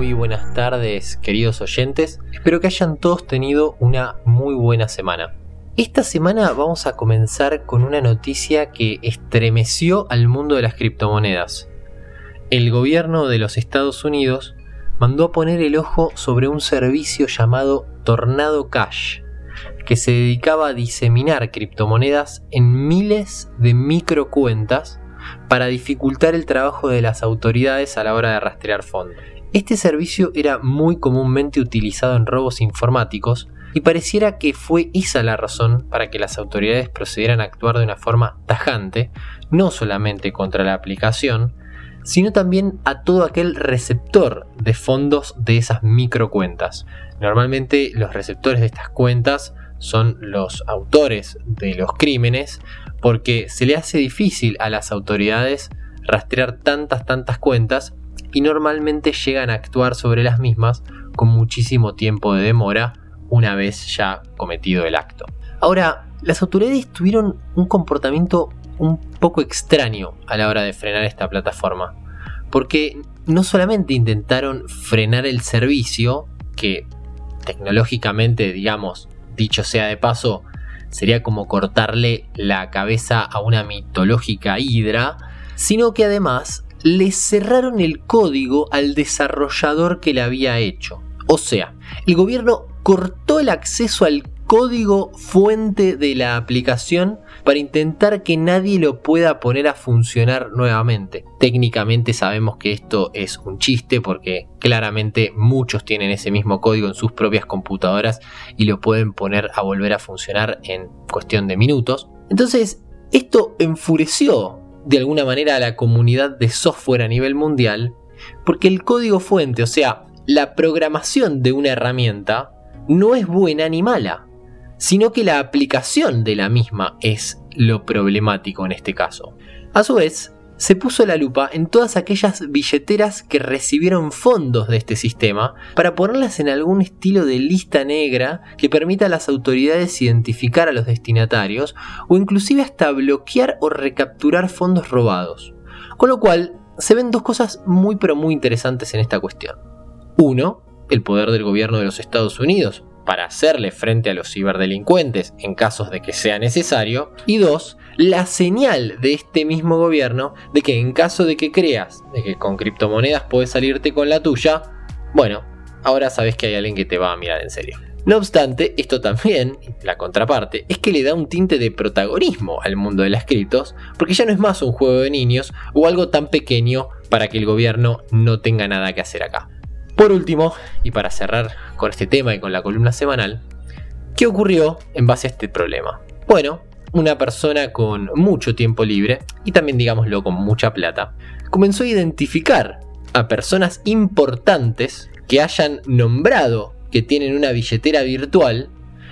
muy buenas tardes queridos oyentes. Espero que hayan todos tenido una muy buena semana. Esta semana vamos a comenzar con una noticia que estremeció al mundo de las criptomonedas. El gobierno de los Estados Unidos mandó a poner el ojo sobre un servicio llamado Tornado Cash, que se dedicaba a diseminar criptomonedas en miles de microcuentas para dificultar el trabajo de las autoridades a la hora de rastrear fondos. Este servicio era muy comúnmente utilizado en robos informáticos y pareciera que fue esa la razón para que las autoridades procedieran a actuar de una forma tajante, no solamente contra la aplicación, sino también a todo aquel receptor de fondos de esas microcuentas. Normalmente los receptores de estas cuentas son los autores de los crímenes porque se le hace difícil a las autoridades rastrear tantas, tantas cuentas y normalmente llegan a actuar sobre las mismas con muchísimo tiempo de demora una vez ya cometido el acto. Ahora, las autoridades tuvieron un comportamiento un poco extraño a la hora de frenar esta plataforma, porque no solamente intentaron frenar el servicio, que tecnológicamente, digamos, dicho sea de paso, sería como cortarle la cabeza a una mitológica hidra, sino que además le cerraron el código al desarrollador que le había hecho. O sea, el gobierno cortó el acceso al código fuente de la aplicación para intentar que nadie lo pueda poner a funcionar nuevamente. Técnicamente sabemos que esto es un chiste porque claramente muchos tienen ese mismo código en sus propias computadoras y lo pueden poner a volver a funcionar en cuestión de minutos. Entonces, esto enfureció de alguna manera a la comunidad de software a nivel mundial porque el código fuente, o sea, la programación de una herramienta, no es buena ni mala sino que la aplicación de la misma es lo problemático en este caso. A su vez, se puso la lupa en todas aquellas billeteras que recibieron fondos de este sistema para ponerlas en algún estilo de lista negra que permita a las autoridades identificar a los destinatarios o inclusive hasta bloquear o recapturar fondos robados. Con lo cual, se ven dos cosas muy pero muy interesantes en esta cuestión. Uno, el poder del gobierno de los Estados Unidos, para hacerle frente a los ciberdelincuentes en casos de que sea necesario. Y dos, la señal de este mismo gobierno de que en caso de que creas de que con criptomonedas puedes salirte con la tuya, bueno, ahora sabes que hay alguien que te va a mirar en serio. No obstante, esto también, la contraparte, es que le da un tinte de protagonismo al mundo de las criptos, porque ya no es más un juego de niños o algo tan pequeño para que el gobierno no tenga nada que hacer acá. Por último, y para cerrar con este tema y con la columna semanal, ¿qué ocurrió en base a este problema? Bueno, una persona con mucho tiempo libre, y también digámoslo con mucha plata, comenzó a identificar a personas importantes que hayan nombrado que tienen una billetera virtual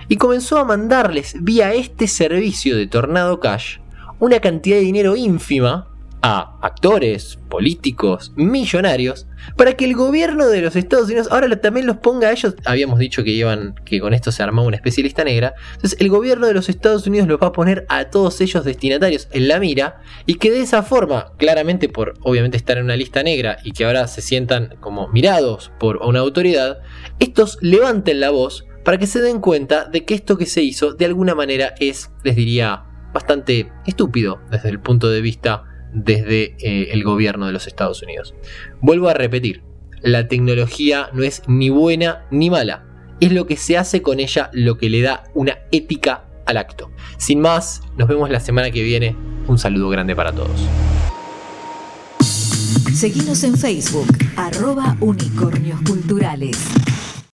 y comenzó a mandarles vía este servicio de Tornado Cash una cantidad de dinero ínfima a actores, políticos, millonarios, para que el gobierno de los Estados Unidos ahora también los ponga a ellos. Habíamos dicho que iban, que con esto se armaba una especialista negra. Entonces, el gobierno de los Estados Unidos los va a poner a todos ellos destinatarios en la mira y que de esa forma, claramente por obviamente estar en una lista negra y que ahora se sientan como mirados por una autoridad, estos levanten la voz para que se den cuenta de que esto que se hizo de alguna manera es, les diría, bastante estúpido desde el punto de vista desde eh, el gobierno de los Estados Unidos. Vuelvo a repetir, la tecnología no es ni buena ni mala, es lo que se hace con ella lo que le da una ética al acto. Sin más, nos vemos la semana que viene. Un saludo grande para todos. Seguimos en Facebook, arroba.